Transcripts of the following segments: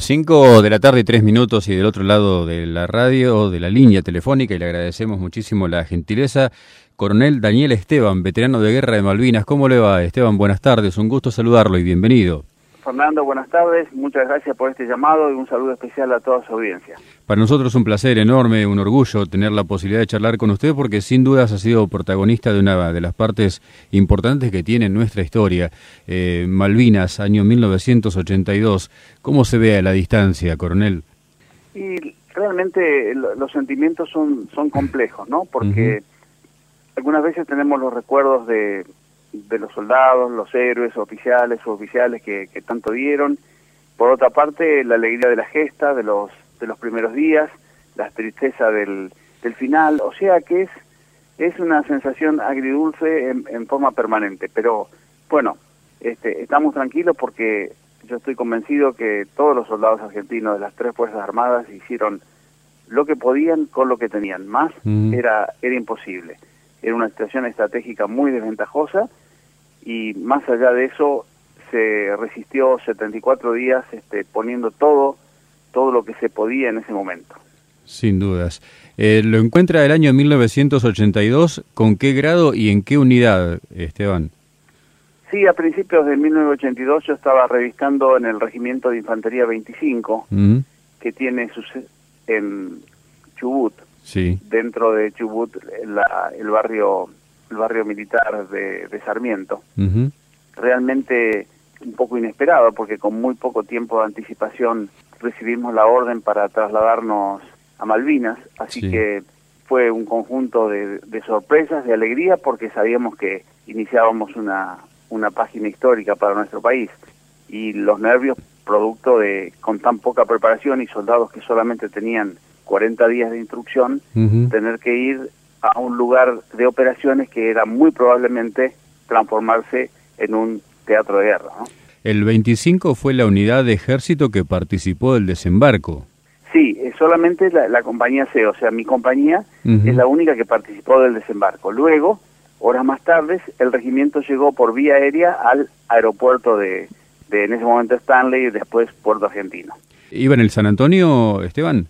Cinco de la tarde y tres minutos y del otro lado de la radio, de la línea telefónica, y le agradecemos muchísimo la gentileza. Coronel Daniel Esteban, veterano de guerra de Malvinas. ¿Cómo le va, Esteban? Buenas tardes, un gusto saludarlo y bienvenido. Fernando, buenas tardes, muchas gracias por este llamado y un saludo especial a toda su audiencia. Para nosotros es un placer enorme, un orgullo tener la posibilidad de charlar con usted porque sin dudas ha sido protagonista de una de las partes importantes que tiene nuestra historia. Eh, Malvinas, año 1982. ¿Cómo se ve a la distancia, coronel? Y realmente los sentimientos son, son complejos, ¿no? Porque algunas veces tenemos los recuerdos de de los soldados, los héroes, oficiales oficiales que, tanto dieron. Por otra parte, la alegría de la gesta, de los, de los primeros días, la tristeza del, del final. O sea que es, es una sensación agridulce en, forma permanente. Pero bueno, este, estamos tranquilos porque yo estoy convencido que todos los soldados argentinos de las tres Fuerzas Armadas hicieron lo que podían con lo que tenían. Más era, era imposible. Era una situación estratégica muy desventajosa y más allá de eso se resistió 74 días este, poniendo todo, todo lo que se podía en ese momento. Sin dudas. Eh, ¿Lo encuentra el año 1982? ¿Con qué grado y en qué unidad, Esteban? Sí, a principios de 1982 yo estaba revisando en el Regimiento de Infantería 25, que tiene su en Chubut, sí. dentro de Chubut, el barrio el barrio militar de, Sarmiento. Realmente un poco inesperado porque con muy poco tiempo de anticipación recibimos la orden para trasladarnos a Malvinas, así que fue un conjunto de, sorpresas, de alegría, porque sabíamos que iniciábamos una, una página histórica para nuestro país y los nervios producto de con tan poca preparación y soldados que solamente tenían 40 días de instrucción, tener que ir a un lugar de operaciones que era muy probablemente transformarse en un teatro de guerra. El 25 fue la unidad de ejército que participó del desembarco. Sí, solamente la, compañía C, o sea, mi compañía es la única que participó del desembarco. Luego, horas más tarde, el regimiento llegó por vía aérea al aeropuerto de, de en ese momento Stanley y después Puerto Argentino. ¿Iba en el San Antonio, Esteban?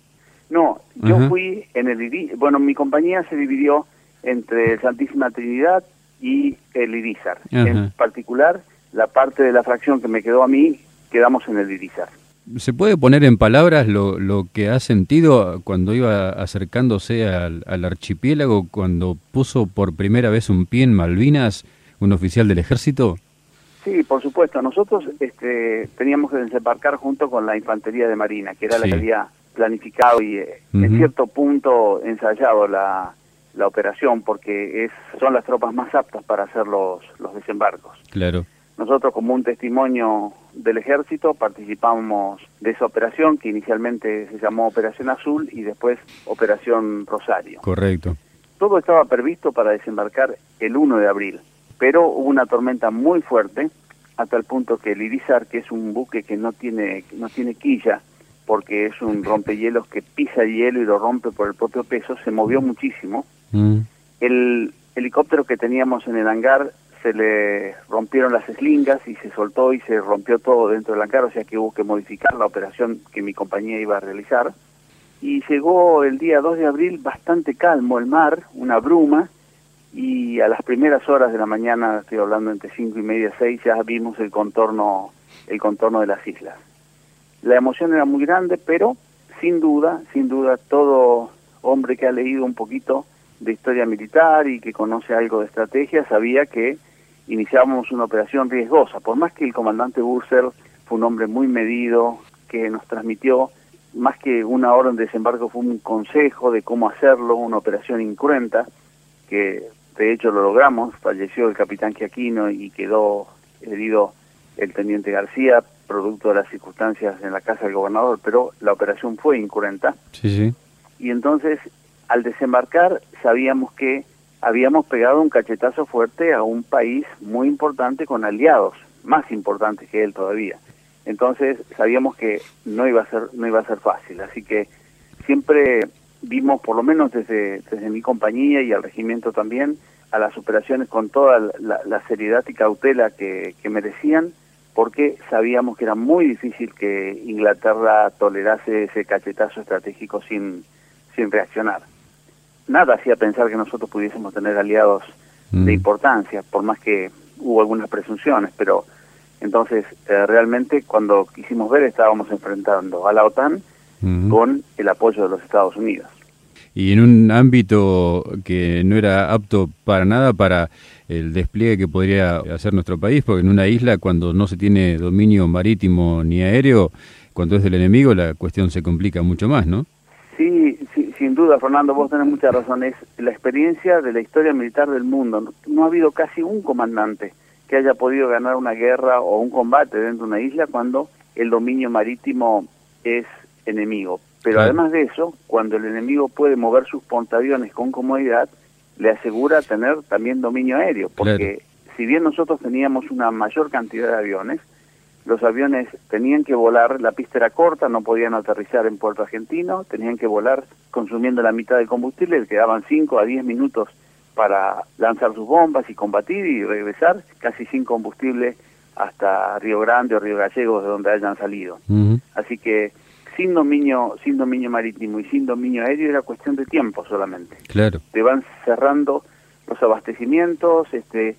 No, yo fui en el bueno, mi compañía se dividió entre Santísima Trinidad y el Irizar. En particular, la parte de la fracción que me quedó a mí, quedamos en el Irizar. ¿Se puede poner en palabras lo, lo que ha sentido cuando iba acercándose al, al, archipiélago, cuando puso por primera vez un pie en Malvinas, un oficial del ejército? Sí, por supuesto. Nosotros este, teníamos que desembarcar junto con la Infantería de Marina, que era la que había planificado y eh, en cierto punto ensayado la, la operación porque es son las tropas más aptas para hacer los, los desembarcos. Claro. Nosotros como un testimonio del ejército participamos de esa operación que inicialmente se llamó Operación Azul y después Operación Rosario. Correcto. Todo estaba previsto para desembarcar el 1 de abril, pero hubo una tormenta muy fuerte hasta el punto que el Irizar, que es un buque que no tiene no tiene quilla, porque es un rompehielos que pisa el hielo y lo rompe por el propio peso, se movió muchísimo. Mm. El helicóptero que teníamos en el hangar se le rompieron las eslingas y se soltó y se rompió todo dentro del hangar, o sea que hubo que modificar la operación que mi compañía iba a realizar. Y llegó el día 2 de abril bastante calmo el mar, una bruma, y a las primeras horas de la mañana, estoy hablando entre 5 y media, 6, ya vimos el contorno, el contorno de las islas. La emoción era muy grande, pero sin duda, sin duda, todo hombre que ha leído un poquito de historia militar y que conoce algo de estrategia sabía que iniciábamos una operación riesgosa. Por más que el comandante Burser fue un hombre muy medido, que nos transmitió más que una orden de desembarco fue un consejo de cómo hacerlo, una operación incruenta, que de hecho lo logramos, falleció el capitán Giaquino y quedó herido el teniente García, producto de las circunstancias en la casa del gobernador, pero la operación fue incurrenta. Sí, sí. Y entonces, al desembarcar, sabíamos que habíamos pegado un cachetazo fuerte a un país muy importante con aliados, más importantes que él todavía. Entonces, sabíamos que no iba a ser no iba a ser fácil, así que siempre vimos por lo menos desde desde mi compañía y al regimiento también a las operaciones con toda la, seriedad y cautela que, que merecían porque sabíamos que era muy difícil que Inglaterra tolerase ese cachetazo estratégico sin, sin reaccionar. Nada hacía pensar que nosotros pudiésemos tener aliados de Mm. importancia, por más que hubo algunas presunciones, pero entonces eh, realmente cuando quisimos ver estábamos enfrentando a la OTAN con el apoyo de los Estados Unidos. Y en un ámbito que no era apto para nada para el despliegue que podría hacer nuestro país, porque en una isla cuando no se tiene dominio marítimo ni aéreo, cuando es del enemigo la cuestión se complica mucho más, ¿no? Sí, sí, sin duda, Fernando, vos tenés mucha razón. Es la experiencia de la historia militar del mundo. No, no ha habido casi un comandante que haya podido ganar una guerra o un combate dentro de una isla cuando el dominio marítimo es enemigo. Pero Claro. además de eso, cuando el enemigo puede mover sus portaaviones con comodidad, le asegura tener también dominio aéreo. Porque si bien nosotros teníamos una mayor cantidad de aviones, los aviones tenían que volar, la pista era corta, no podían aterrizar en Puerto Argentino, tenían que volar consumiendo la mitad del combustible, quedaban 5 a 10 minutos para lanzar sus bombas y combatir y regresar, casi sin combustible hasta Río Grande o Río Gallegos, de donde hayan salido. Así que sin dominio, sin dominio marítimo y sin dominio aéreo era cuestión de tiempo solamente Claro. te van cerrando los abastecimientos, este,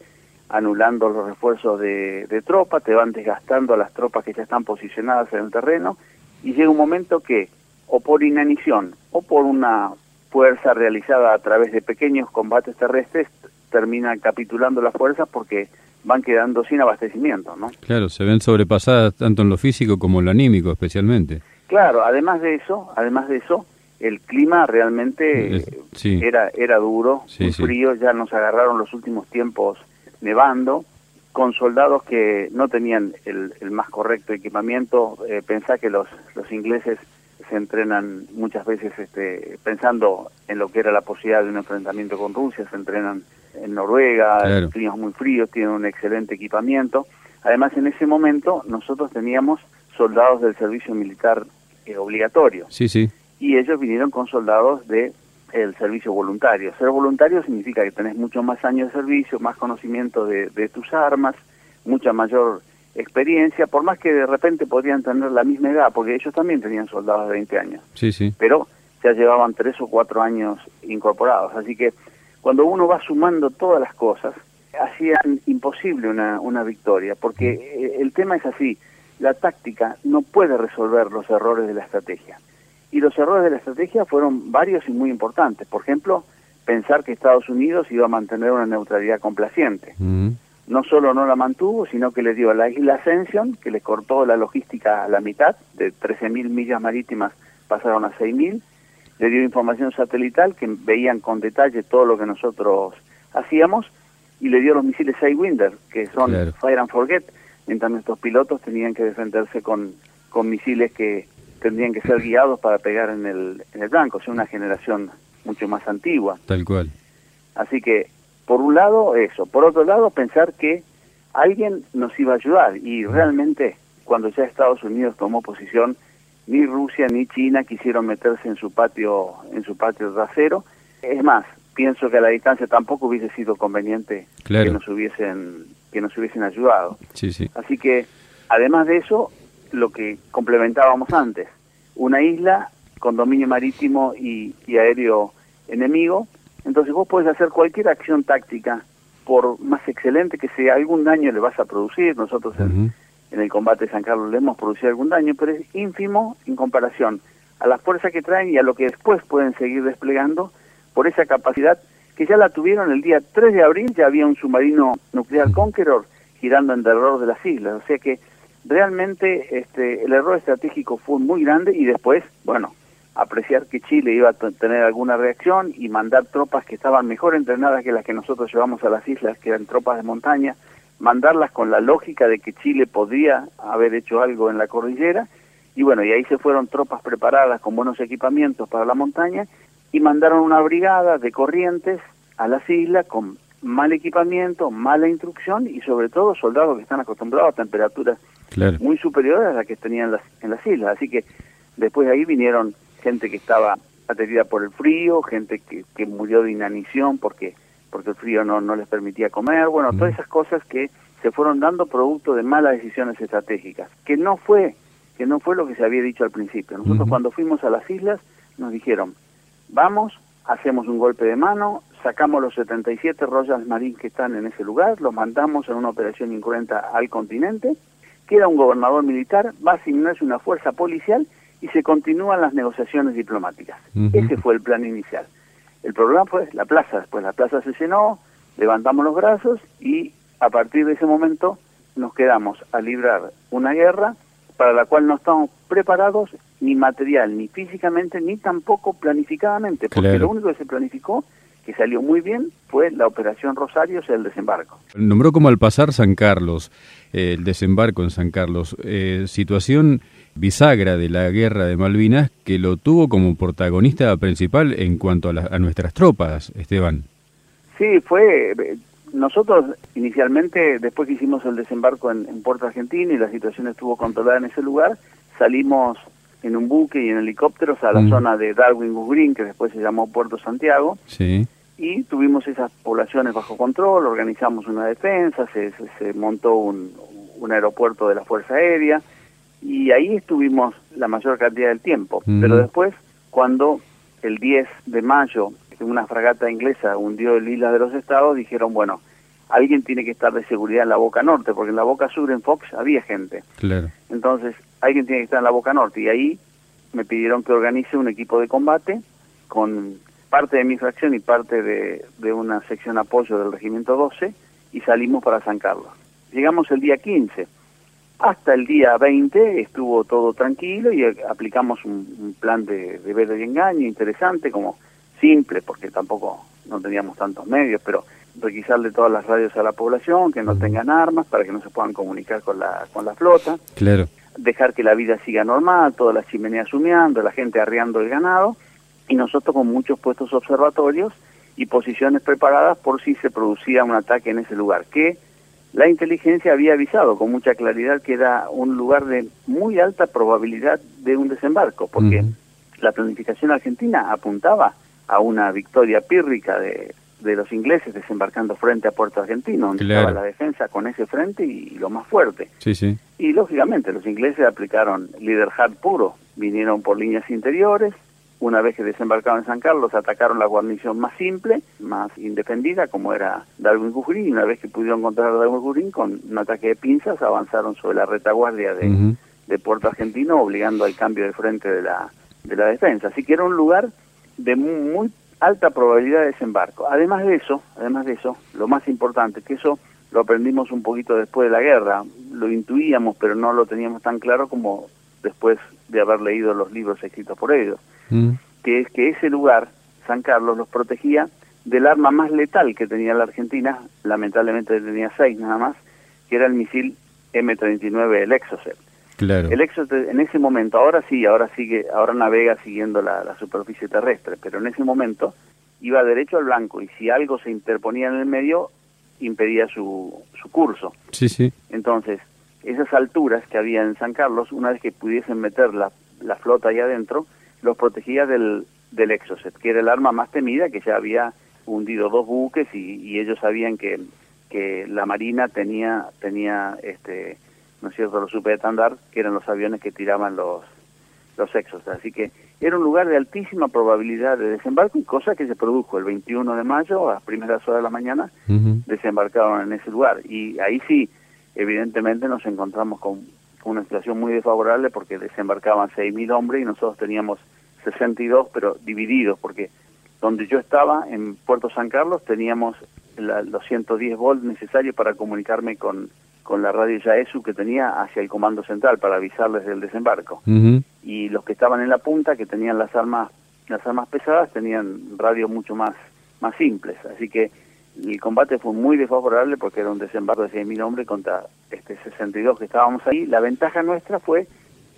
anulando los refuerzos de, de tropa, te van desgastando a las tropas que ya están posicionadas en el terreno y llega un momento que o por inanición o por una fuerza realizada a través de pequeños combates terrestres terminan capitulando las fuerzas porque van quedando sin abastecimiento, ¿no? Claro, se ven sobrepasadas tanto en lo físico como en lo anímico especialmente. Claro, además de eso, además de eso, el clima realmente sí. era era duro, Sí, muy sí. frío, ya nos agarraron los últimos tiempos nevando, con soldados que no tenían el, el más correcto equipamiento. Eh, pensá que los, los ingleses se entrenan muchas veces este, pensando en lo que era la posibilidad de un enfrentamiento con Rusia, se entrenan en Noruega, Claro. en climas muy fríos, tienen un excelente equipamiento. Además, en ese momento nosotros teníamos soldados del servicio militar obligatorio Sí, sí. y ellos vinieron con soldados de el servicio voluntario. Ser voluntario significa que tenés mucho más años de servicio, más conocimiento de, de tus armas, mucha mayor experiencia, por más que de repente podrían tener la misma edad, porque ellos también tenían soldados de 20 años, Sí, sí. pero ya llevaban tres o cuatro años incorporados. Así que cuando uno va sumando todas las cosas, hacían imposible una, una victoria, porque eh, el tema es así, la táctica no puede resolver los errores de la estrategia. Y los errores de la estrategia fueron varios y muy importantes. Por ejemplo, pensar que Estados Unidos iba a mantener una neutralidad complaciente. Ujú. No solo no la mantuvo, sino que le dio a la isla Ascension, que le cortó la logística a la mitad, de 13.000 millas marítimas pasaron a 6.000, le dio información satelital que veían con detalle todo lo que nosotros hacíamos, y le dio los misiles Sidewinder, que son Claro. Fire and Forget, mientras nuestros pilotos tenían que defenderse con, con misiles que tendrían que ser guiados para pegar en el, en el blanco, o sea, una generación mucho más antigua. Tal cual. Así que, por un lado, eso. Por otro lado, pensar que alguien nos iba a ayudar. Y realmente, cuando ya Estados Unidos tomó posición, ni Rusia ni China quisieron meterse en su patio, en su patio trasero. Es más, pienso que a la distancia tampoco hubiese sido conveniente Claro. que nos hubiesen, que nos hubiesen ayudado. Sí, sí. Así que, además de eso, lo que complementábamos antes, una isla con dominio marítimo y, y aéreo enemigo, entonces vos podés hacer cualquier acción táctica, por más excelente que sea, algún daño le vas a producir, nosotros en, en el combate de San Carlos le hemos producido algún daño, pero es ínfimo en comparación a la fuerza que traen y a lo que después pueden seguir desplegando por esa capacidad que ya la tuvieron el día 3 de abril, ya había un submarino nuclear Conqueror girando en derredor de las islas, o sea que realmente este, el error estratégico fue muy grande y después, bueno, apreciar que Chile iba a tener alguna reacción y mandar tropas que estaban mejor entrenadas que las que nosotros llevamos a las islas, que eran tropas de montaña, mandarlas con la lógica de que Chile podría haber hecho algo en la cordillera. Y bueno, y ahí se fueron tropas preparadas con buenos equipamientos para la montaña y mandaron una brigada de corrientes a las islas con mal equipamiento, mala instrucción y sobre todo soldados que están acostumbrados a temperaturas Claro. muy superiores a las que tenían en las, en las islas. Así que después de ahí vinieron gente que estaba atendida por el frío, gente que, que murió de inanición porque porque el frío no, no les permitía comer, bueno, todas esas cosas que se fueron dando producto de malas decisiones estratégicas, que no fue que no fue lo que se había dicho al principio. Nosotros cuando fuimos a las islas nos dijeron, vamos, hacemos un golpe de mano, sacamos los 77 Royal Marines que están en ese lugar, los mandamos en una operación incruenta al continente, queda un gobernador militar, va a asignarse una fuerza policial y se continúan las negociaciones diplomáticas. Ese fue el plan inicial. El problema fue la plaza, después la plaza se llenó, levantamos los brazos y a partir de ese momento nos quedamos a librar una guerra para la cual no estamos preparados ni material, ni físicamente, ni tampoco planificadamente, porque lo único que se planificó, que salió muy bien, fue la operación Rosario, o sea, el desembarco. Nombró como al pasar San Carlos, eh, el desembarco en San Carlos, eh, situación bisagra de la guerra de Malvinas que lo tuvo como protagonista principal en cuanto a, a nuestras tropas, Esteban. Sí, fue nosotros inicialmente, después que hicimos el desembarco en, Puerto Argentina y la situación estuvo controlada en ese lugar, salimos en un buque y en helicópteros a la mm. zona de Darwin Green, que después se llamó Puerto Santiago, sí. y tuvimos esas poblaciones bajo control, organizamos una defensa, se, se, montó un, un, aeropuerto de la Fuerza Aérea, y ahí estuvimos la mayor cantidad del tiempo. Mm. Pero después, cuando el 10 de mayo una fragata inglesa hundió el Isla de los Estados, dijeron, bueno, alguien tiene que estar de seguridad en la Boca Norte, porque en la Boca Sur, en Fox, había gente. Claro. Entonces, alguien tiene que estar en la Boca Norte. Y ahí me pidieron que organice un equipo de combate con parte de mi fracción y parte de, de una sección apoyo del Regimiento 12 y salimos para San Carlos. Llegamos el día 15. Hasta el día 20 estuvo todo tranquilo y aplicamos un, plan de, de ver y engaño interesante, como simple, porque tampoco no teníamos tantos medios, pero requisarle todas las radios a la población, que no tengan armas, para que no se puedan comunicar con la, con la flota. Claro. Dejar que la vida siga normal, todas las chimeneas humeando, la gente arriando el ganado, y nosotros con muchos puestos observatorios y posiciones preparadas por si se producía un ataque en ese lugar, que la inteligencia había avisado con mucha claridad que era un lugar de muy alta probabilidad de un desembarco, porque la planificación argentina apuntaba a una victoria pírrica de, de los ingleses desembarcando frente a Puerto Argentino, donde estaba la defensa con ese frente y, lo más fuerte. Sí, sí. Y lógicamente los ingleses aplicaron líder hard puro, vinieron por líneas interiores, una vez que desembarcaron en San Carlos atacaron la guarnición más simple, más indefendida, como era Darwin Gujurín, y una vez que pudieron encontrar a Darwin Gujurín, con un ataque de pinzas avanzaron sobre la retaguardia de, de Puerto Argentino, obligando al cambio de frente de la, de la defensa. Así que era un lugar de muy, alta probabilidad de desembarco. Además de eso, además de eso, lo más importante, que eso lo aprendimos un poquito después de la guerra, lo intuíamos, pero no lo teníamos tan claro como después de haber leído los libros escritos por ellos, mm. que es que ese lugar, San Carlos, los protegía del arma más letal que tenía la Argentina, lamentablemente tenía seis nada más, que era el misil M39, el Exocet. El Exo en ese momento, ahora sí, ahora sigue, ahora navega siguiendo la, superficie terrestre, pero en ese momento iba derecho al blanco y si algo se interponía en el medio impedía su, su curso. Sí, sí. Entonces, esas alturas que había en San Carlos, una vez que pudiesen meter la, la flota ahí adentro, los protegía del, del Exocet, que era el arma más temida, que ya había hundido dos buques y, y ellos sabían que, que la Marina tenía, tenía este, ¿no es cierto?, los Super Standard, que eran los aviones que tiraban los, los Exos. Así que era un lugar de altísima probabilidad de desembarco y cosa que se produjo el 21 de mayo, a las primeras horas de la mañana, desembarcaron en ese lugar. Y ahí sí, evidentemente nos encontramos con, una situación muy desfavorable porque desembarcaban 6.000 hombres y nosotros teníamos 62, pero divididos, porque donde yo estaba, en Puerto San Carlos, teníamos los 110 volts necesarios para comunicarme con con la radio Yaesu que tenía hacia el comando central para avisarles del desembarco. Y los que estaban en la punta, que tenían las armas las armas pesadas, tenían radios mucho más más simples. Así que el combate fue muy desfavorable porque era un desembarco de 6.000 hombres contra este 62 que estábamos ahí. La ventaja nuestra fue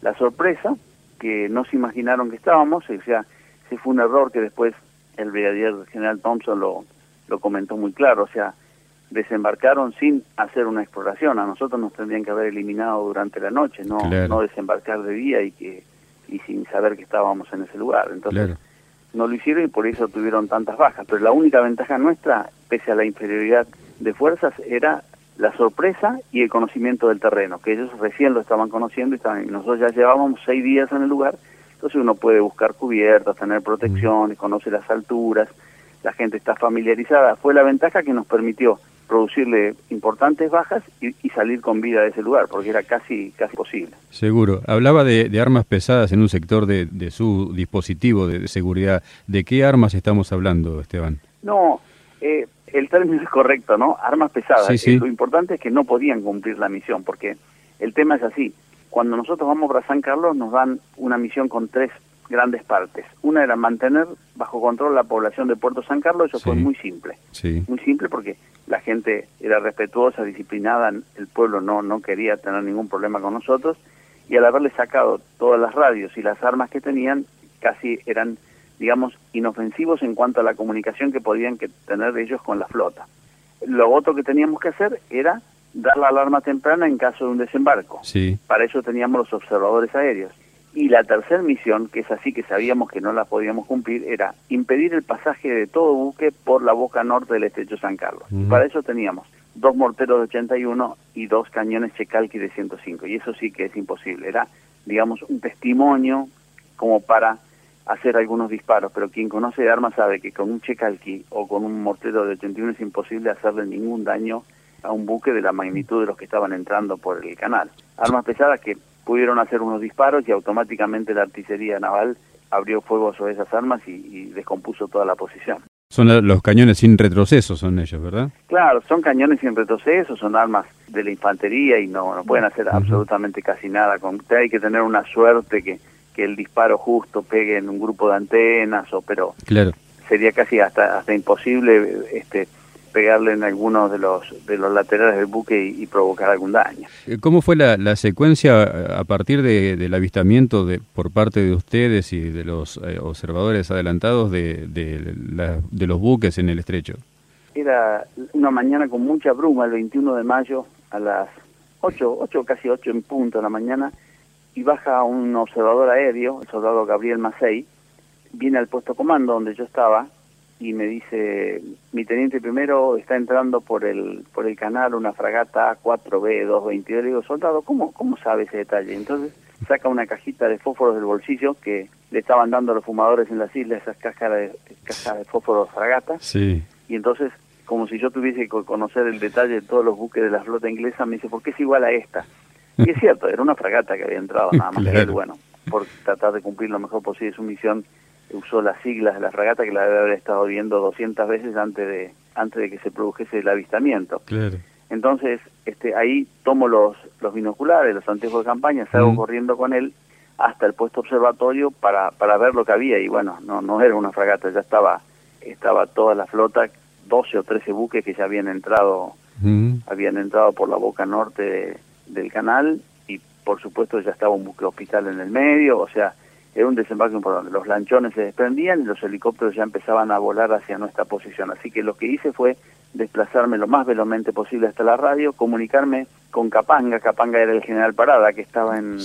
la sorpresa, que no se imaginaron que estábamos, o sea, ese fue un error que después el brigadier general Thompson lo, lo comentó muy claro, o sea, desembarcaron sin hacer una exploración. A nosotros nos tendrían que haber eliminado durante la noche, no, no desembarcar de día y que y sin saber que estábamos en ese lugar. Entonces no lo hicieron y por eso tuvieron tantas bajas. Pero la única ventaja nuestra, pese a la inferioridad de fuerzas, era la sorpresa y el conocimiento del terreno, que ellos recién lo estaban conociendo y, estaban, nosotros ya llevábamos seis días en el lugar, entonces uno puede buscar cubiertas, tener protecciones, conoce las alturas, la gente está familiarizada. Fue la ventaja que nos permitió producirle importantes bajas y, salir con vida de ese lugar, porque era casi casi posible. Seguro. Hablaba de, armas pesadas en un sector de, su dispositivo de, seguridad. ¿De qué armas estamos hablando, Esteban? No, eh, el término es correcto, ¿no? Armas pesadas. Sí, Lo importante es que no podían cumplir la misión, porque el tema es así. Cuando nosotros vamos para San Carlos nos dan una misión con tres grandes partes. Una era mantener bajo control la población de Puerto San Carlos, eso fue muy simple. Muy simple porque la gente era respetuosa, disciplinada, el pueblo no, no quería tener ningún problema con nosotros y al haberle sacado todas las radios y las armas que tenían, casi eran, digamos, inofensivos en cuanto a la comunicación que podían que tener ellos con la flota. Lo otro que teníamos que hacer era dar la alarma temprana en caso de un desembarco. Sí. Para eso teníamos los observadores aéreos. Y la tercera misión, que es así que sabíamos que no la podíamos cumplir, era impedir el pasaje de todo buque por la boca norte del estrecho San Carlos. Para eso teníamos dos morteros de 81 y dos cañones Checalqui de 105. Y eso sí que es imposible. Era, digamos, un testimonio como para hacer algunos disparos. Pero quien conoce de armas sabe que con un Checalqui o con un mortero de 81 es imposible hacerle ningún daño a un buque de la magnitud de los que estaban entrando por el canal. Armas pesadas que pudieron hacer unos disparos y automáticamente la artillería naval abrió fuego sobre esas armas y, descompuso toda la posición. Son los cañones sin retroceso, son ellos, ¿verdad? Claro, son cañones sin retroceso, son armas de la infantería y no, no pueden hacer absolutamente casi nada. Con, hay que tener una suerte que, que el disparo justo pegue en un grupo de antenas, o pero claro. sería casi hasta, hasta imposible este, pegarle en algunos de los de los laterales del buque y, provocar algún daño. Eh, ¿Cómo fue la, secuencia eh, a partir del avistamiento de, por parte de ustedes y de los eh, observadores adelantados de, de, los buques en el estrecho? Era una mañana con mucha bruma, el 21 de mayo, a las 8, 8 casi 8 en punto de la mañana, y baja un observador aéreo, el soldado Gabriel Macei, viene al puesto comando donde yo estaba, y me dice, mi teniente primero está entrando por el por el canal una fragata A4B222. Le digo, soldado, ¿cómo, ¿cómo sabe ese detalle? Entonces saca una cajita de fósforos del bolsillo que le estaban dando a los fumadores en las islas, esas cajas de, cajas de fósforos fragata. Sí. Y entonces, como si yo tuviese que conocer el detalle de todos los buques de la flota inglesa, me dice, ¿por qué es igual a esta? Y es cierto, era una fragata que había entrado nada más. que bueno, por tratar de cumplir lo mejor posible su misión, usó las siglas de la fragata que la debe haber estado viendo 200 veces antes de antes de que se produjese el avistamiento. Claro. Entonces, este, ahí tomo los, los binoculares, los anteojos de campaña, salgo corriendo con él hasta el puesto observatorio para, para ver lo que había y bueno, no, no era una fragata, ya estaba, estaba toda la flota, 12 o 13 buques que ya habían entrado, habían entrado por la boca norte del canal y por supuesto ya estaba un buque hospital en el medio, o sea, era un desembarco importante. Los lanchones se desprendían y los helicópteros ya empezaban a volar hacia nuestra posición. Así que lo que hice fue desplazarme lo más velozmente posible hasta la radio, comunicarme con Capanga. Capanga era el general Parada que estaba en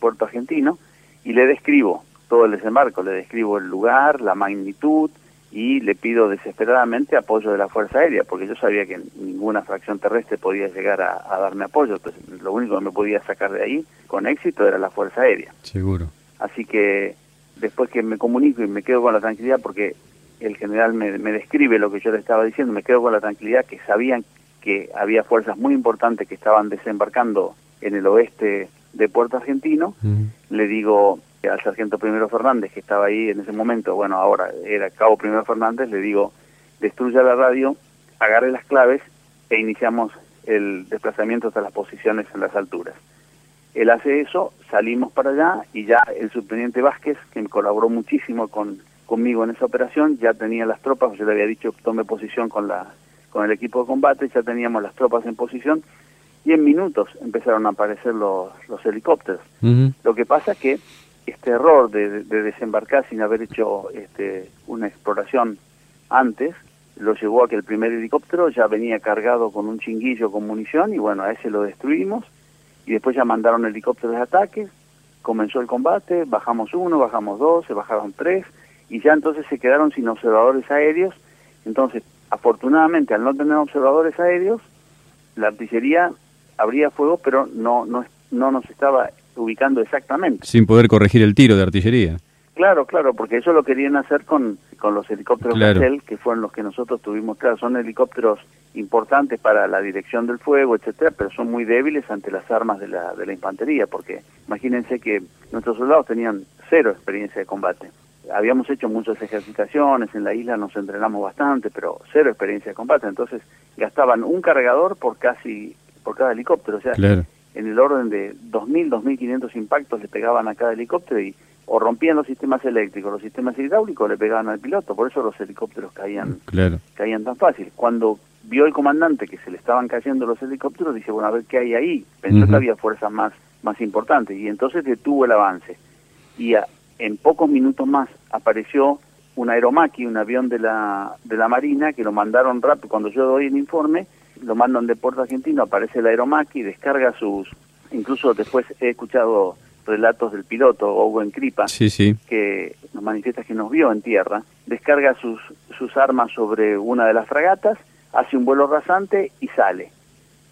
Puerto Argentino y le describo todo el desembarco, le describo el lugar, la magnitud y le pido desesperadamente apoyo de la Fuerza Aérea, porque yo sabía que ninguna fracción terrestre podía llegar a, a darme apoyo, entonces lo único que me podía sacar de ahí con éxito era la Fuerza Aérea. Seguro. Así que después que me comunico y me quedo con la tranquilidad, porque el general me, describe lo que yo le estaba diciendo, me quedo con la tranquilidad que sabían que había fuerzas muy importantes que estaban desembarcando en el oeste de Puerto Argentino. Le digo al sargento Primero Fernández, que estaba ahí en ese momento, bueno, ahora era Cabo Primero Fernández, le digo, destruya la radio, agarre las claves e iniciamos el desplazamiento hasta las posiciones en las alturas. Él hace eso, salimos para allá y ya el subteniente Vázquez, que colaboró muchísimo con, conmigo en esa operación, ya tenía las tropas, yo le había dicho que tome posición con, la, con el equipo de combate, ya teníamos las tropas en posición y en minutos empezaron a aparecer los, los helicópteros. Lo que pasa es que este error de, de, desembarcar sin haber hecho este, una exploración antes, lo llevó a que el primer helicóptero ya venía cargado con un chinguillo con munición y bueno, a ese lo destruimos y después ya mandaron helicópteros de ataque, comenzó el combate, bajamos uno, bajamos dos, se bajaron tres, y ya entonces se quedaron sin observadores aéreos, entonces afortunadamente al no tener observadores aéreos, la artillería abría fuego, pero no, no, no nos estaba ubicando exactamente. Sin poder corregir el tiro de artillería. Claro, claro, porque eso lo querían hacer con, con los helicópteros claro. que fueron los que nosotros tuvimos. Claro, son helicópteros importantes para la dirección del fuego, etcétera, pero son muy débiles ante las armas de la, de la infantería, porque imagínense que nuestros soldados tenían cero experiencia de combate. Habíamos hecho muchas ejercitaciones, en la isla nos entrenamos bastante, pero cero experiencia de combate, entonces gastaban un cargador por casi por cada helicóptero, o sea, claro. en el orden de 2.000, 2.500 impactos le pegaban a cada helicóptero y o rompían los sistemas eléctricos, los sistemas hidráulicos le pegaban al piloto, por eso los helicópteros caían, claro. caían tan fácil. Cuando vio el comandante que se le estaban cayendo los helicópteros, dice, bueno, a ver qué hay ahí. Pensó uh -huh. que había fuerzas más, más importantes y entonces detuvo el avance. Y a, en pocos minutos más apareció un aeromaqui, un avión de la, de la Marina, que lo mandaron rápido. Cuando yo doy el informe, lo mandan de Puerto Argentino, aparece el aeromaqui, descarga sus... Incluso después he escuchado relatos del piloto, Owen sí, sí. que nos manifiesta que nos vio en tierra, descarga sus, sus armas sobre una de las fragatas, hace un vuelo rasante y sale.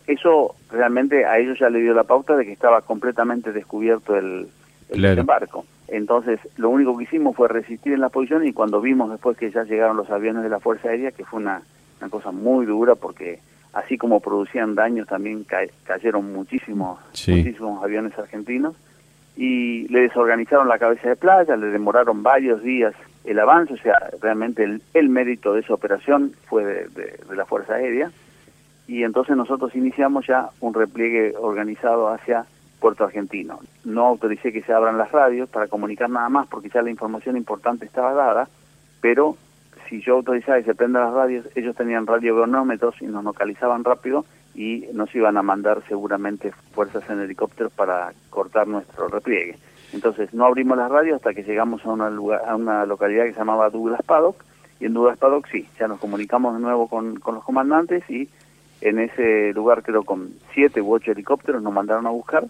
Eso realmente a ellos ya le dio la pauta de que estaba completamente descubierto el, el claro. desembarco. Entonces, lo único que hicimos fue resistir en la posición y cuando vimos después que ya llegaron los aviones de la Fuerza Aérea, que fue una, una cosa muy dura porque así como producían daños, también ca cayeron muchísimos, sí. muchísimos aviones argentinos y le desorganizaron la cabeza de playa, le demoraron varios días el avance, o sea, realmente el, el mérito de esa operación fue de, de, la Fuerza Aérea, y entonces nosotros iniciamos ya un repliegue organizado hacia Puerto Argentino. No autoricé que se abran las radios para comunicar nada más, porque ya la información importante estaba dada, pero si yo autorizaba y se prendan las radios, ellos tenían radiogronómetros y nos localizaban rápido, y nos iban a mandar seguramente fuerzas en helicópteros para cortar nuestro repliegue. Entonces no abrimos las radios hasta que llegamos a una, lugar, a una localidad que se llamaba Douglas Paddock y en Douglas Paddock sí, ya nos comunicamos de nuevo con, con los comandantes y en ese lugar creo con siete u ocho helicópteros nos mandaron a buscar,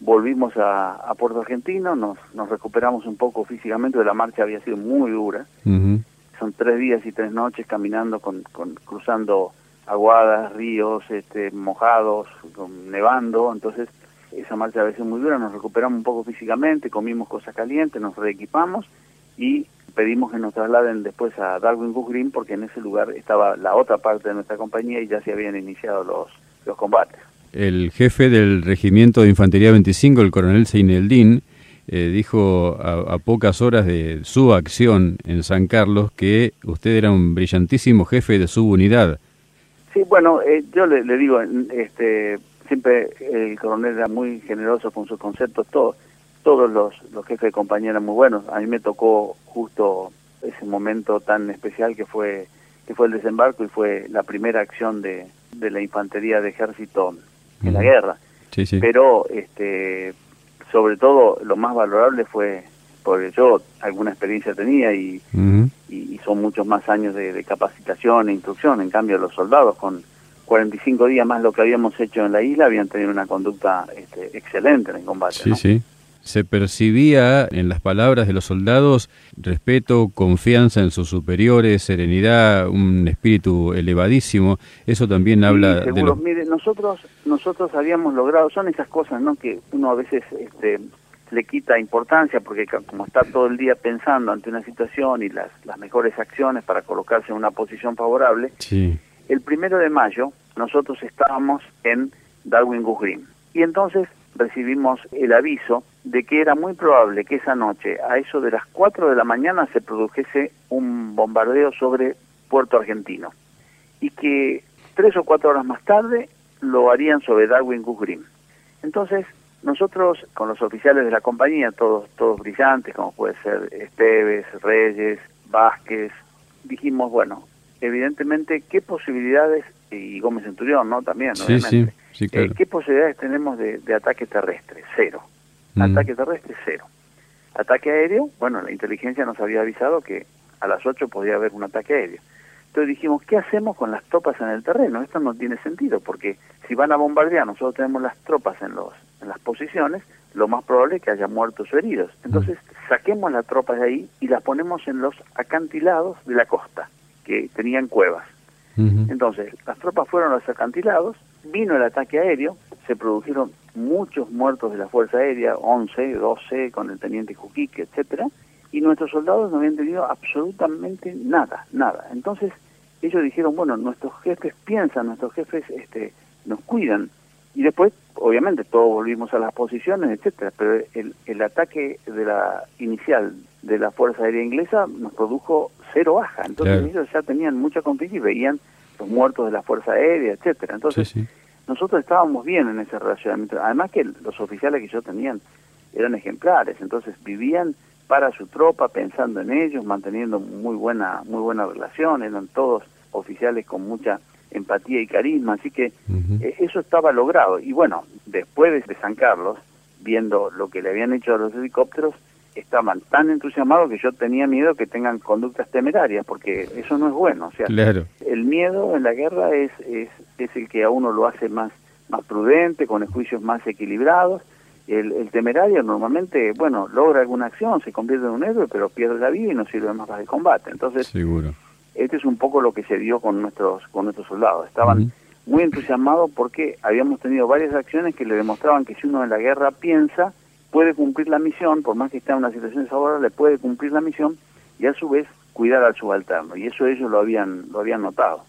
volvimos a, a Puerto Argentino, nos, nos recuperamos un poco físicamente, la marcha había sido muy dura, uh -huh. son tres días y tres noches caminando, con, con cruzando aguadas, ríos, este, mojados, nevando, entonces esa marcha a veces muy dura, nos recuperamos un poco físicamente, comimos cosas calientes, nos reequipamos y pedimos que nos trasladen después a Darwin Goose Green porque en ese lugar estaba la otra parte de nuestra compañía y ya se habían iniciado los, los combates. El jefe del Regimiento de Infantería 25, el coronel Seineldín, eh, dijo a, a, pocas horas de su acción en San Carlos que usted era un brillantísimo jefe de su unidad. Sí, bueno, eh, yo le, le, digo, este, siempre el coronel era muy generoso con sus conceptos, todo, todos los, los jefes de compañía eran muy buenos. A mí me tocó justo ese momento tan especial que fue que fue el desembarco y fue la primera acción de, de la infantería de ejército en la guerra. Sí, sí. Pero, este, sobre todo, lo más valorable fue porque yo alguna experiencia tenía y, uh -huh. y, y, son muchos más años de, de, capacitación e instrucción. En cambio, los soldados con 45 días más lo que habíamos hecho en la isla habían tenido una conducta este, excelente en el combate. Sí, ¿no? sí. Se percibía en las palabras de los soldados respeto, confianza en sus superiores, serenidad, un espíritu elevadísimo. Eso también sí, habla seguro. de los... Mire, nosotros nosotros habíamos logrado, son esas cosas, ¿no? Que uno a veces este, le quita importancia porque como está todo el día pensando ante una situación y las, las mejores acciones para colocarse en una posición favorable, sí. el primero de mayo nosotros estábamos en Darwin Goose Green y entonces recibimos el aviso de que era muy probable que esa noche, a eso de las 4 de la mañana, se produjese un bombardeo sobre Puerto Argentino y que tres o cuatro horas más tarde lo harían sobre Darwin Goose Green. Entonces, nosotros, con los oficiales de la compañía, todos, todos brillantes, como puede ser Esteves, Reyes, Vázquez, dijimos, bueno, evidentemente, ¿qué posibilidades, y Gómez Centurión, ¿no? También, sí, obviamente, sí, sí, claro. eh, ¿qué posibilidades tenemos de, de ataque terrestre? Cero. Mm. Ataque terrestre, cero. Ataque aéreo, bueno, la inteligencia nos había avisado que a las 8 podía haber un ataque aéreo. Entonces dijimos, ¿qué hacemos con las tropas en el terreno? Esto no tiene sentido, porque si van a bombardear, nosotros tenemos las tropas en los en las posiciones, lo más probable es que haya muertos o heridos. Entonces, saquemos las tropas de ahí y las ponemos en los acantilados de la costa, que tenían cuevas. Uh -huh. Entonces, las tropas fueron a los acantilados, vino el ataque aéreo, se produjeron muchos muertos de la Fuerza Aérea, 11, 12, con el teniente Juquique, etcétera, y nuestros soldados no habían tenido absolutamente nada, nada. Entonces ellos dijeron, bueno, nuestros jefes piensan, nuestros jefes este, nos cuidan, y después, obviamente, todos volvimos a las posiciones, etcétera, pero el, el ataque de la inicial de la Fuerza Aérea Inglesa nos produjo cero baja, entonces ellos ya tenían mucha confianza y veían los muertos de la Fuerza Aérea, etcétera. Entonces, nosotros estábamos bien en ese relacionamiento. Además que los oficiales que yo tenían eran ejemplares, entonces vivían para su tropa, pensando en ellos, manteniendo muy buena, muy buena relación, eran todos oficiales con mucha empatía y carisma, así que eh, eso estaba logrado. Y bueno, después de San Carlos, viendo lo que le habían hecho a los helicópteros, estaban tan entusiasmados que yo tenía miedo que tengan conductas temerarias, porque eso no es bueno. O sea, el miedo en la guerra es, es, es el que a uno lo hace más, más prudente, con juicios más equilibrados. El, el, temerario normalmente, bueno, logra alguna acción, se convierte en un héroe, pero pierde la vida y no sirve más para el combate. Entonces, Seguro. Este es un poco lo que se dio con nuestros, con nuestros soldados. Estaban muy entusiasmados porque habíamos tenido varias acciones que le demostraban que si uno en la guerra piensa, puede cumplir la misión, por más que esté en una situación desfavorable, puede cumplir la misión y a su vez cuidar al subalterno. Y eso ellos lo habían, lo habían notado.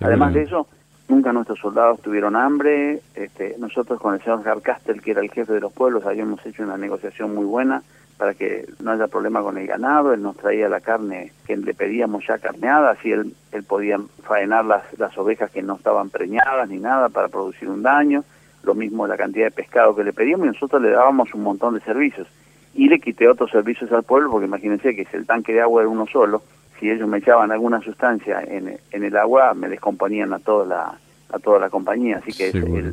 Además de eso, nunca nuestros soldados tuvieron hambre. Este, nosotros con el señor Garcastel, que era el jefe de los pueblos, habíamos hecho una negociación muy buena para que no haya problema con el ganado. Él nos traía la carne que le pedíamos ya carneada, así él, él podía faenar las, las ovejas que no estaban preñadas ni nada para producir un daño lo mismo la cantidad de pescado que le pedíamos y nosotros le dábamos un montón de servicios. Y le quité otros servicios al pueblo porque imagínense que si el tanque de agua era uno solo, si ellos me echaban alguna sustancia en, en el agua, me descomponían a toda la, a toda la compañía. Así que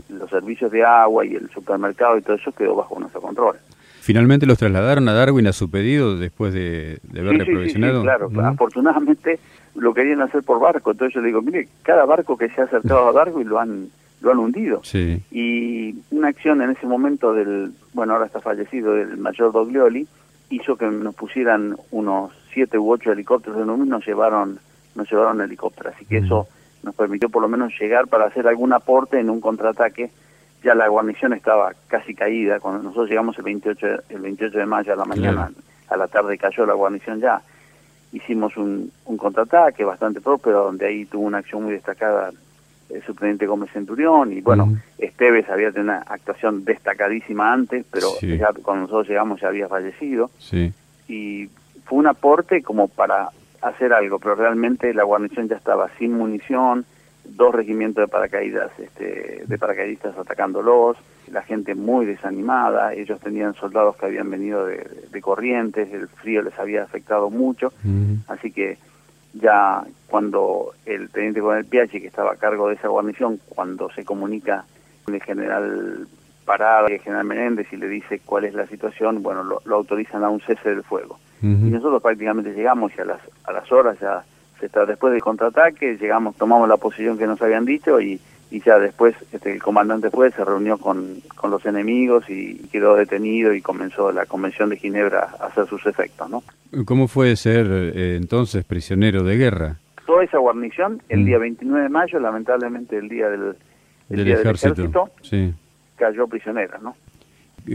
los servicios de agua y el supermercado y todo eso quedó bajo nuestro control. ¿Finalmente los trasladaron a Darwin a su pedido después de, de haber reprovisionado? Sí, claro. Afortunadamente lo querían hacer por barco. Entonces yo le digo, mire, cada barco que se ha acercado a Darwin lo han lo han hundido. Y una acción en ese momento del, bueno, ahora está fallecido, del mayor Doglioli, hizo que nos pusieran unos siete u ocho helicópteros de y nos llevaron, nos llevaron helicópteros. Así que eso nos permitió por lo menos llegar para hacer algún aporte en un contraataque. Ya la guarnición estaba casi caída. Cuando nosotros llegamos el 28, el 28 de mayo a la mañana, a la tarde cayó la guarnición ya. Hicimos un, un contraataque bastante próspero, donde ahí tuvo una acción muy destacada el subteniente Gómez Centurión y bueno, Esteves había tenido una actuación destacadísima antes, pero ya cuando nosotros llegamos ya había fallecido. Y fue un aporte como para hacer algo, pero realmente la guarnición ya estaba sin munición, dos regimientos de paracaídas, este, de paracaidistas atacándolos, la gente muy desanimada, ellos tenían soldados que habían venido de, Corrientes, el frío les había afectado mucho, así que ya cuando el teniente coronel Piachi, que estaba a cargo de esa guarnición, cuando se comunica con el general Parada y el general Menéndez y le dice cuál es la situación, bueno, lo, autorizan a un cese del fuego. Y nosotros prácticamente llegamos y a las, a las horas ya se está después del contraataque, llegamos, tomamos la posición que nos habían dicho y y ya después este, el comandante fue, se reunió con, con los enemigos y, quedó detenido y comenzó la Convención de Ginebra a hacer sus efectos. ¿no? ¿Cómo fue ser eh, entonces prisionero de guerra? Toda esa guarnición, el mm. día 29 de mayo, lamentablemente el día del, del, ejército, sí. cayó prisionera. ¿no?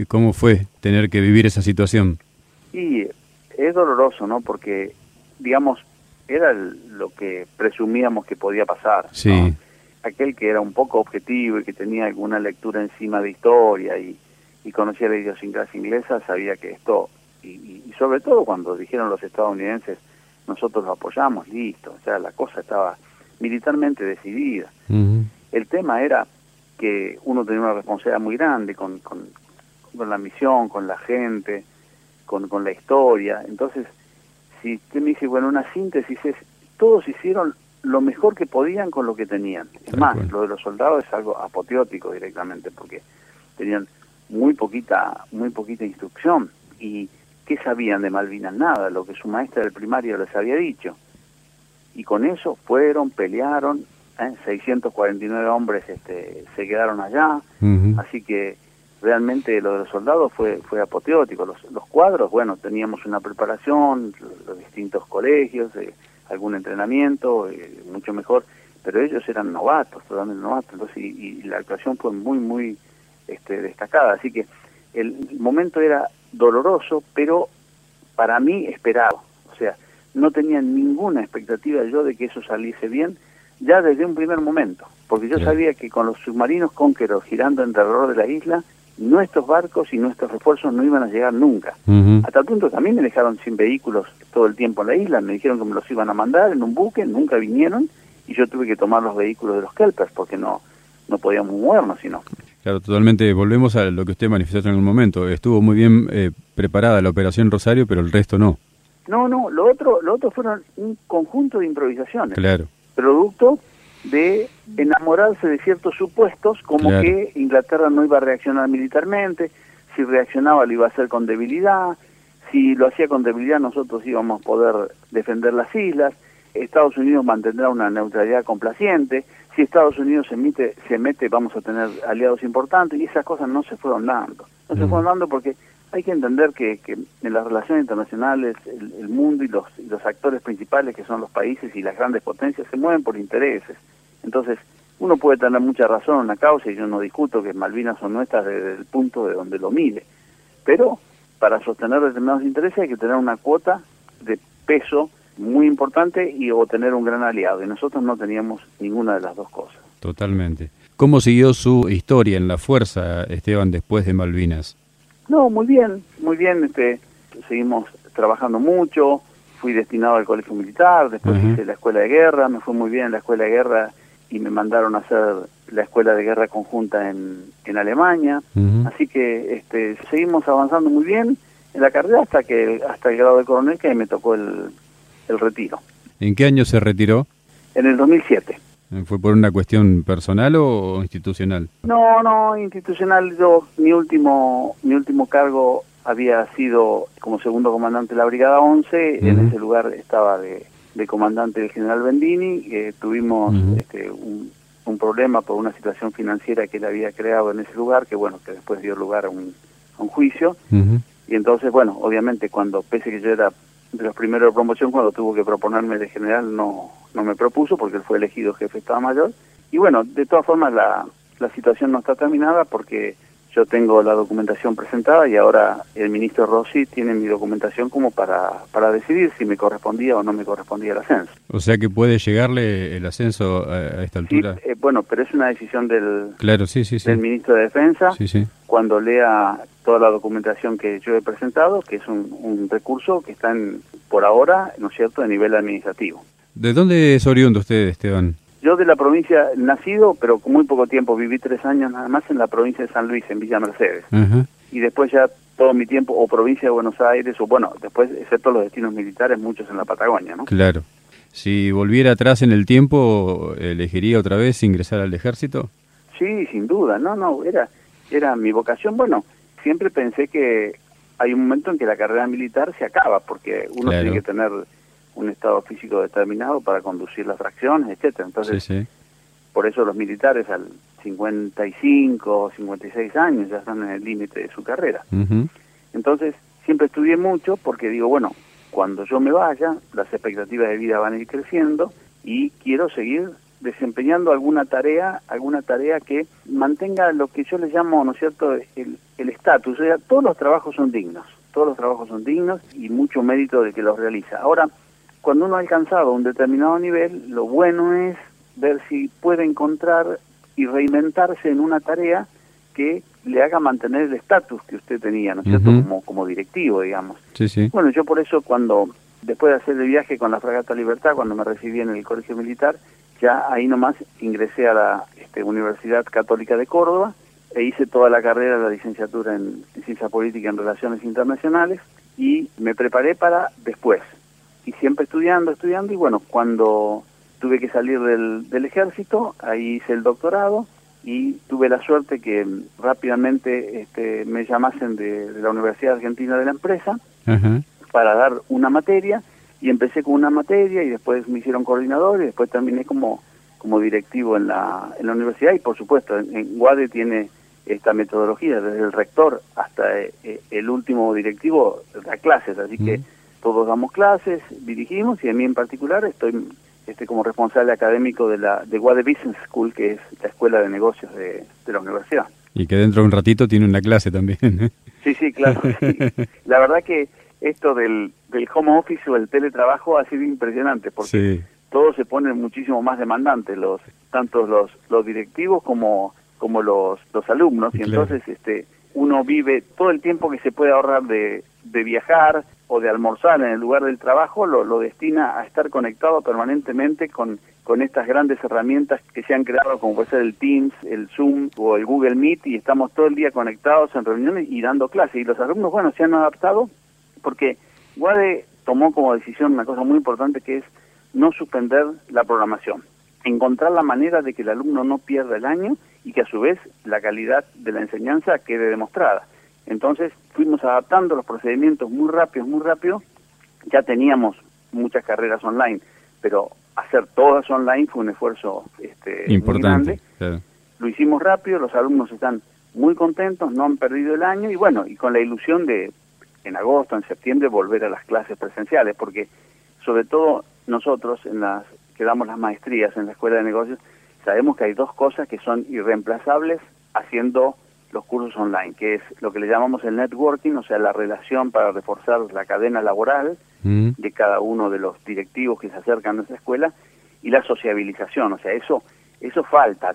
¿Cómo fue tener que vivir esa situación? Y es doloroso, ¿no? Porque, digamos, era lo que presumíamos que podía pasar. Sí aquel que era un poco objetivo y que tenía alguna lectura encima de historia y, conocía la idiosincrasia inglesa, sabía que esto, y, sobre todo cuando dijeron los estadounidenses, nosotros lo apoyamos, listo, o sea, la cosa estaba militarmente decidida. El tema era que uno tenía una responsabilidad muy grande con, con, la misión, con la gente, con, con la historia. Entonces, si usted me dice, bueno, una síntesis es, todos hicieron lo mejor que podían con lo que tenían. Es más, lo de los soldados es algo apoteótico directamente, porque tenían muy poquita, muy poquita instrucción. ¿Y qué sabían de Malvinas? Nada, lo que su maestra del primario les había dicho. Y con eso fueron, pelearon, ¿eh? 649 hombres este, se quedaron allá, así que realmente lo de los soldados fue, fue apoteótico. Los, los cuadros, bueno, teníamos una preparación, los distintos colegios, eh, algún entrenamiento, eh, mucho mejor, pero ellos eran novatos, totalmente novatos, entonces, y, la actuación fue muy, muy este, destacada, así que el momento era doloroso, pero para mí esperado, o sea, no tenía ninguna expectativa yo de que eso saliese bien, ya desde un primer momento, porque yo sabía que con los submarinos cónqueros girando en alrededor de la isla, nuestros barcos y nuestros refuerzos no iban a llegar nunca. Hasta el punto que a mí me dejaron sin vehículos todo el tiempo en la isla, me dijeron que me los iban a mandar en un buque, nunca vinieron y yo tuve que tomar los vehículos de los kelpers porque no, no podíamos movernos sino. Claro, totalmente. Volvemos a lo que usted manifestó en un momento. Estuvo muy bien eh, preparada la operación Rosario, pero el resto no. No, no, lo otro, lo otro fueron un conjunto de improvisaciones. Claro. Producto de enamorarse de ciertos supuestos, como que Inglaterra no iba a reaccionar militarmente, si reaccionaba lo iba a hacer con debilidad, si lo hacía con debilidad nosotros íbamos a poder defender las islas, Estados Unidos mantendrá una neutralidad complaciente, si Estados Unidos se mete, se mete vamos a tener aliados importantes y esas cosas no se fueron dando. No se fueron dando porque hay que entender que, que en las relaciones internacionales el, mundo y los, actores principales que son los países y las grandes potencias se mueven por intereses. Entonces, uno puede tener mucha razón en una causa y yo no discuto que Malvinas son nuestras desde el punto de donde lo mide, pero para sostener determinados intereses hay que tener una cuota de peso muy importante y obtener un gran aliado y nosotros no teníamos ninguna de las dos cosas. Totalmente. ¿Cómo siguió su historia en la fuerza, Esteban, después de Malvinas? No, muy bien, muy bien. Este, seguimos trabajando mucho. Fui destinado al colegio militar, después hice la escuela de guerra, me fue muy bien en la escuela de guerra y me mandaron a hacer la escuela de guerra conjunta en, en Alemania. Así que este, seguimos avanzando muy bien en la carrera hasta que hasta el grado de coronel que me tocó el, el retiro. ¿En qué año se retiró? En el 2007. ¿Fue por una cuestión personal o institucional? No, no, institucional. Yo mi último mi último cargo había sido como segundo comandante de la Brigada 11. En ese lugar estaba de, comandante el general Bendini. Eh, tuvimos este, un, problema por una situación financiera que él había creado en ese lugar, que bueno, que después dio lugar a un, a un juicio. Y entonces, bueno, obviamente cuando, pese que yo era de los primeros de promoción, cuando tuvo que proponerme de general, no, no me propuso porque él fue elegido jefe de Estado Mayor. Y bueno, de todas formas la, la situación no está terminada porque yo tengo la documentación presentada y ahora el ministro Rossi tiene mi documentación como para, para decidir si me correspondía o no me correspondía el ascenso. O sea que puede llegarle el ascenso a, esta altura. Sí, eh, bueno, pero es una decisión del, claro, sí, sí, del ministro de Defensa. Cuando lea toda la documentación que yo he presentado, que es un, un recurso que está en, por ahora, ¿no es cierto?, a nivel administrativo. ¿De dónde es oriundo usted, Esteban? Yo de la provincia, nacido, pero con muy poco tiempo, viví tres años nada más en la provincia de San Luis, en Villa Mercedes. Y después ya todo mi tiempo, o provincia de Buenos Aires, o bueno, después, excepto los destinos militares, muchos en la Patagonia, ¿no? Claro. Si volviera atrás en el tiempo, ¿elegiría otra vez ingresar al ejército? Sí, sin duda, no, no, era, era mi vocación. Bueno, siempre pensé que hay un momento en que la carrera militar se acaba, porque uno tiene que tener un estado físico determinado para conducir las fracciones, etcétera. Entonces, por eso los militares al 55 o 56 años ya están en el límite de su carrera. Entonces, siempre estudié mucho porque digo, bueno, cuando yo me vaya, las expectativas de vida van a ir creciendo y quiero seguir desempeñando alguna tarea, alguna tarea que mantenga lo que yo le llamo, ¿no es cierto?, el estatus. o sea, todos los trabajos son dignos, todos los trabajos son dignos y mucho mérito de que los realiza. Ahora, cuando uno ha alcanzado un determinado nivel, lo bueno es ver si puede encontrar y reinventarse en una tarea que le haga mantener el estatus que usted tenía, ¿no es cierto?, como, como directivo, digamos. Sí, sí. Bueno, yo por eso cuando, después de hacer el viaje con la Fragata Libertad, cuando me recibí en el Colegio Militar, ya ahí nomás ingresé a la este, Universidad Católica de Córdoba e hice toda la carrera de la licenciatura en, en Ciencia Política en Relaciones Internacionales y me preparé para después, y siempre estudiando, estudiando, y bueno, cuando tuve que salir del, del ejército, ahí hice el doctorado y tuve la suerte que rápidamente este, me llamasen de, la Universidad Argentina de la Empresa para dar una materia y empecé con una materia y después me hicieron coordinador y después terminé como, como directivo en la, en la universidad y por supuesto en, en Guade tiene esta metodología, desde el rector hasta eh, el último directivo da clases, así que todos damos clases, dirigimos y a mí en particular estoy este, como responsable académico de la de Wade Business School, que es la escuela de negocios de, la universidad. Y que dentro de un ratito tiene una clase también. ¿eh? Sí, sí, claro. La verdad que esto del, del home office o el teletrabajo ha sido impresionante porque todo se pone muchísimo más demandante, los tanto los, los directivos como, como los, los alumnos. Y entonces este uno vive todo el tiempo que se puede ahorrar de, de viajar o de almorzar en el lugar del trabajo, lo, lo destina a estar conectado permanentemente con, con estas grandes herramientas que se han creado, como puede ser el Teams, el Zoom o el Google Meet, y estamos todo el día conectados en reuniones y dando clases. Y los alumnos, bueno, se han adaptado porque Guade tomó como decisión una cosa muy importante que es no suspender la programación, encontrar la manera de que el alumno no pierda el año y que a su vez la calidad de la enseñanza quede demostrada. Entonces fuimos adaptando los procedimientos muy rápido, muy rápido. Ya teníamos muchas carreras online, pero hacer todas online fue un esfuerzo este, importante. grande. Lo hicimos rápido, los alumnos están muy contentos, no han perdido el año y bueno, y con la ilusión de en agosto, en septiembre volver a las clases presenciales, porque sobre todo nosotros en las que damos las maestrías en la escuela de negocios sabemos que hay dos cosas que son irreemplazables haciendo los cursos online, que es lo que le llamamos el networking, o sea, la relación para reforzar la cadena laboral mm. de cada uno de los directivos que se acercan a esa escuela, y la sociabilización, o sea, eso eso falta.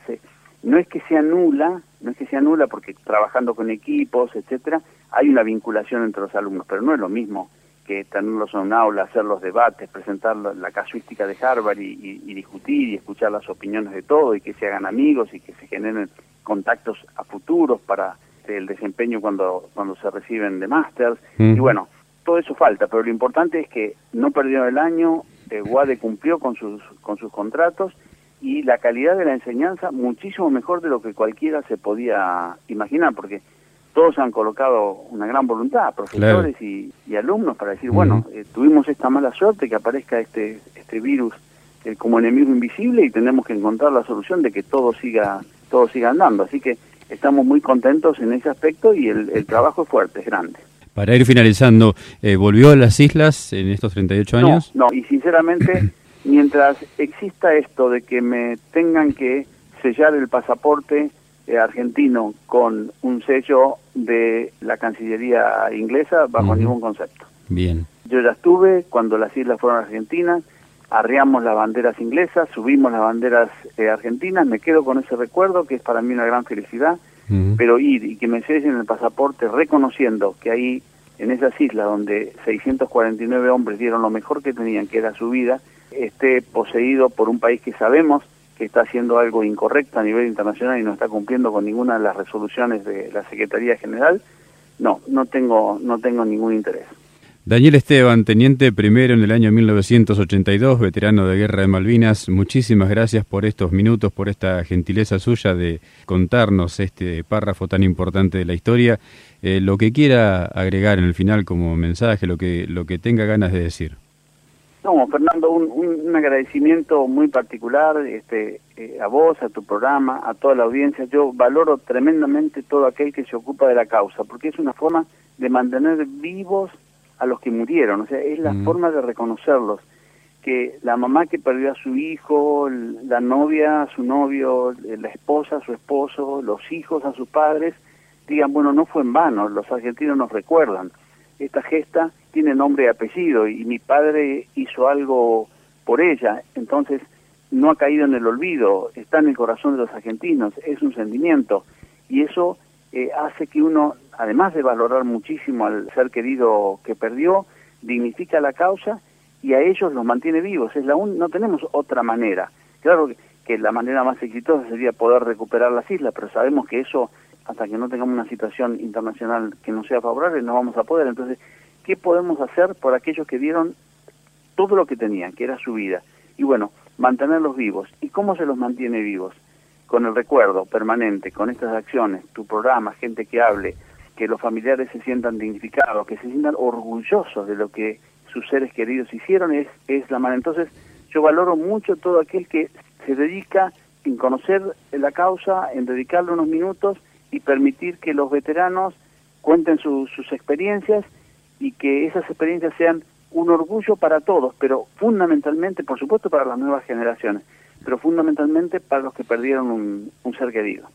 No es que sea nula, no es que sea nula porque trabajando con equipos, etcétera, hay una vinculación entre los alumnos, pero no es lo mismo que tenerlos en un aula, hacer los debates, presentar la casuística de Harvard y, discutir y escuchar las opiniones de todos y que se hagan amigos y que se generen contactos a futuros para el desempeño cuando, cuando se reciben de másters. Y bueno, todo eso falta, pero lo importante es que no perdieron el año, eh, Guade cumplió con sus, con sus contratos y la calidad de la enseñanza muchísimo mejor de lo que cualquiera se podía imaginar, porque todos han colocado una gran voluntad, profesores y, alumnos, para decir, bueno, eh, tuvimos esta mala suerte que aparezca este, este virus eh, como enemigo invisible y tenemos que encontrar la solución de que todo siga, todo siga andando. Así que estamos muy contentos en ese aspecto y el, trabajo es fuerte, es grande. Para ir finalizando, eh, ¿volvió a las islas en estos 38 años? No, no y sinceramente, mientras exista esto de que me tengan que sellar el pasaporte eh, argentino con un sello de la Cancillería inglesa bajo ningún concepto. Bien. Yo ya estuve cuando las islas fueron argentinas, arriamos las banderas inglesas, subimos las banderas eh, argentinas, me quedo con ese recuerdo que es para mí una gran felicidad, pero ir y que me sellen el pasaporte reconociendo que ahí en esas islas donde 649 hombres dieron lo mejor que tenían, que era su vida, esté poseído por un país que sabemos que está haciendo algo incorrecto a nivel internacional y no está cumpliendo con ninguna de las resoluciones de la Secretaría General, no, no tengo, no tengo ningún interés. Daniel Esteban, teniente primero en el año 1982, veterano de Guerra de Malvinas, muchísimas gracias por estos minutos, por esta gentileza suya de contarnos este párrafo tan importante de la historia. Eh, lo que quiera agregar en el final como mensaje, lo que, lo que tenga ganas de decir. No, Fernando, un, agradecimiento muy particular este, eh, a vos, a tu programa, a toda la audiencia. Yo valoro tremendamente todo aquel que se ocupa de la causa, porque es una forma de mantener vivos a los que murieron, o sea, es la mm. forma de reconocerlos. Que la mamá que perdió a su hijo, la novia a su novio, la esposa a su esposo, los hijos a sus padres, digan, bueno, no fue en vano, los argentinos nos recuerdan. Esta gesta tiene nombre y apellido y mi padre hizo algo por ella, entonces no ha caído en el olvido, está en el corazón de los argentinos, es un sentimiento y eso eh, hace que uno, además de valorar muchísimo al ser querido que perdió, dignifica la causa y a ellos los mantiene vivos. Es la no tenemos otra manera. Claro que la manera más exitosa sería poder recuperar las islas, pero sabemos que eso, hasta que no tengamos una situación internacional que no sea favorable, no vamos a poder. Entonces, qué podemos hacer por aquellos que dieron todo lo que tenían, que era su vida. Y bueno, mantenerlos vivos. ¿Y cómo se los mantiene vivos? Con el recuerdo permanente, con estas acciones, tu programa, gente que hable, que los familiares se sientan dignificados, que se sientan orgullosos de lo que sus seres queridos hicieron, es, es la manera. Entonces, yo valoro mucho todo aquel que se dedica en conocer la causa, en dedicarle unos minutos y permitir que los veteranos cuenten sus experiencias y que esas experiencias sean un orgullo para todos, pero fundamentalmente, por supuesto, para las nuevas generaciones, pero fundamentalmente para los que perdieron un, un ser querido.